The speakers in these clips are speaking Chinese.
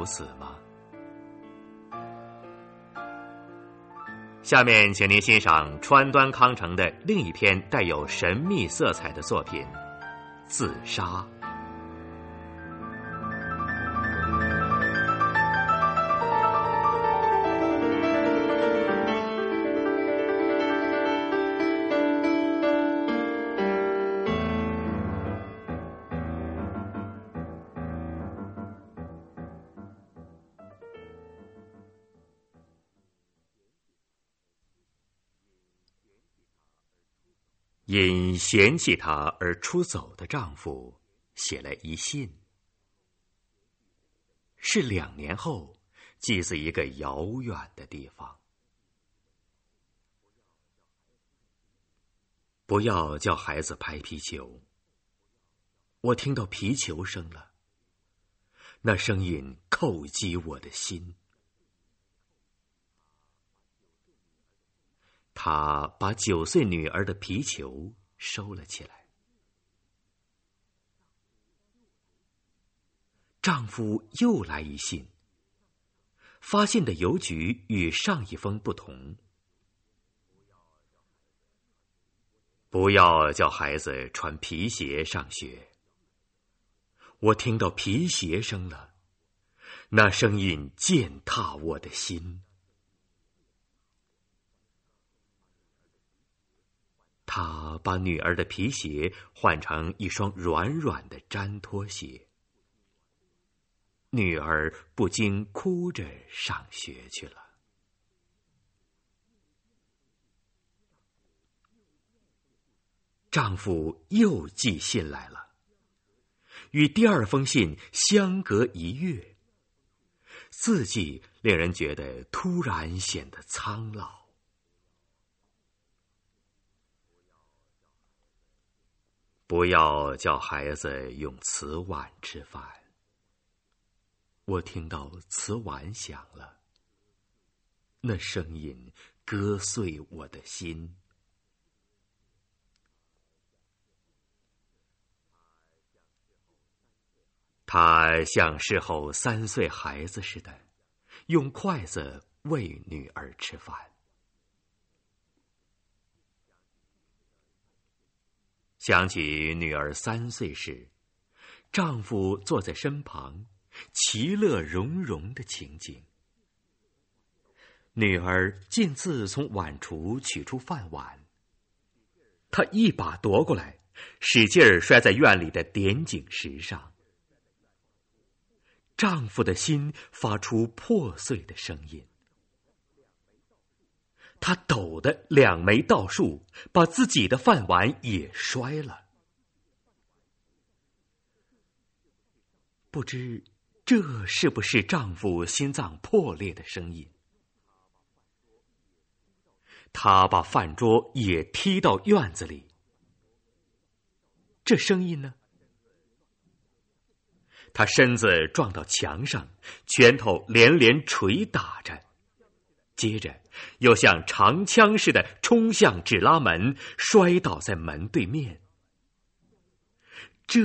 不死吗？下面，请您欣赏川端康成的另一篇带有神秘色彩的作品《自杀》。因嫌弃她而出走的丈夫写了一信，是两年后寄自一个遥远的地方。不要叫孩子拍皮球。我听到皮球声了，那声音叩击我的心。她把九岁女儿的皮球收了起来。丈夫又来一信，发信的邮局与上一封不同。不要叫孩子穿皮鞋上学。我听到皮鞋声了，那声音践踏我的心。他把女儿的皮鞋换成一双软软的毡拖鞋，女儿不禁哭着上学去了。丈夫又寄信来了，与第二封信相隔一月，字迹令人觉得突然显得苍老。不要叫孩子用瓷碗吃饭。我听到瓷碗响了，那声音割碎我的心。他像事后三岁孩子似的，用筷子喂女儿吃饭。想起女儿三岁时，丈夫坐在身旁，其乐融融的情景。女儿径自从碗橱取出饭碗，她一把夺过来，使劲儿摔在院里的点景石上。丈夫的心发出破碎的声音。他抖的两枚倒竖，把自己的饭碗也摔了。不知这是不是丈夫心脏破裂的声音？他把饭桌也踢到院子里。这声音呢？他身子撞到墙上，拳头连连捶打着。接着，又像长枪似的冲向纸拉门，摔倒在门对面。这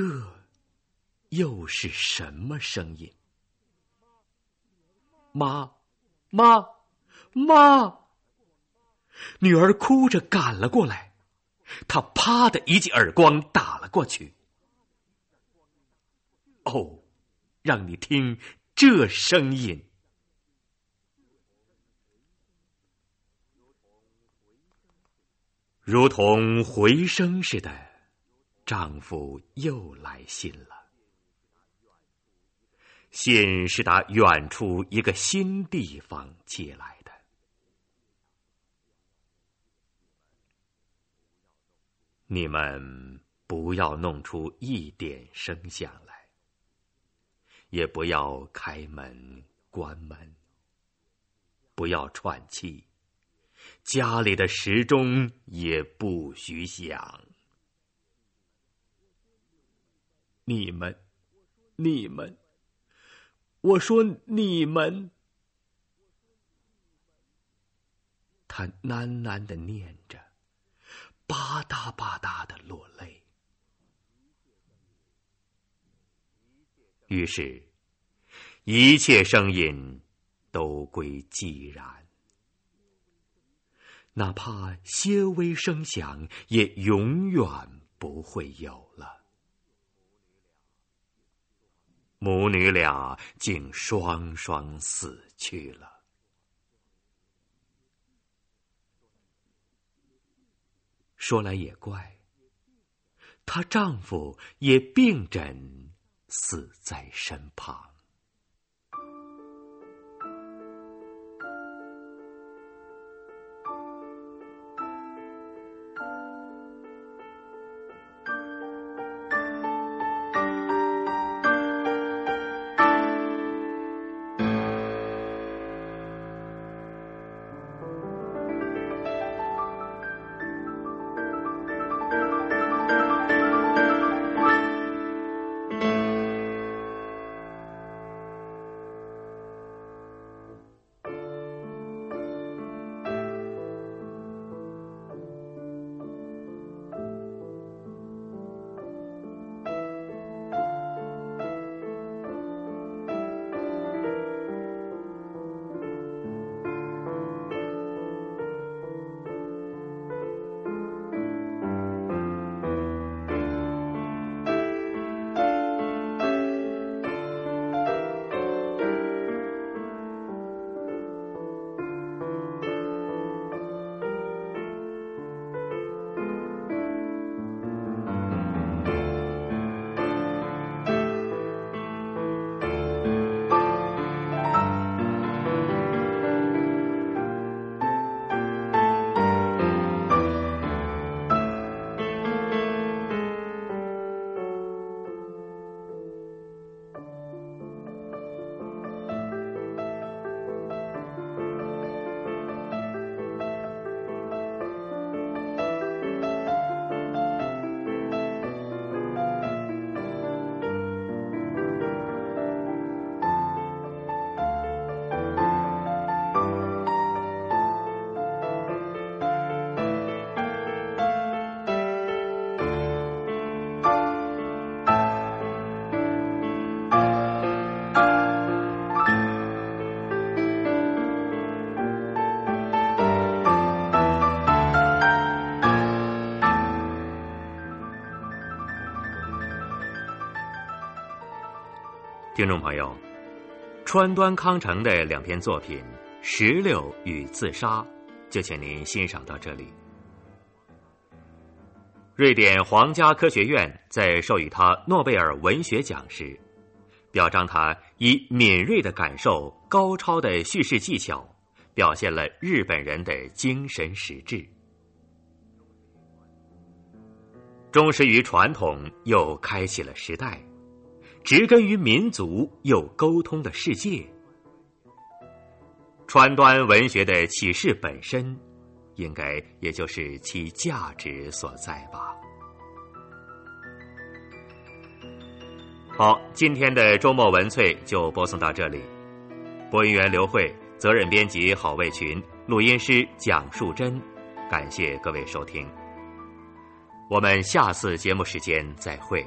又是什么声音？妈，妈，妈！女儿哭着赶了过来，他啪的一记耳光打了过去。哦，让你听这声音。如同回声似的，丈夫又来信了。信是打远处一个新地方寄来的。你们不要弄出一点声响来，也不要开门关门，不要喘气。家里的时钟也不许响。你们，你们，我说你们。他喃喃的念着，吧嗒吧嗒的落泪。于是，一切声音都归寂然，哪怕些微声响，也永远不会有了。母女俩竟双双死去了。说来也怪，她丈夫也病枕死在身旁。听众朋友，川端康成的两篇作品《石榴与自杀》，就请您欣赏到这里。瑞典皇家科学院在授予他诺贝尔文学奖时，表彰他以敏锐的感受、高超的叙事技巧，表现了日本人的精神实质，忠实于传统，又开启了时代。植根于民族又沟通的世界，川端文学的启示本身，应该也就是其价值所在吧。好，今天的周末文萃就播送到这里。播音员刘慧，责任编辑郝卫群，录音师蒋树珍，感谢各位收听。我们下次节目时间再会。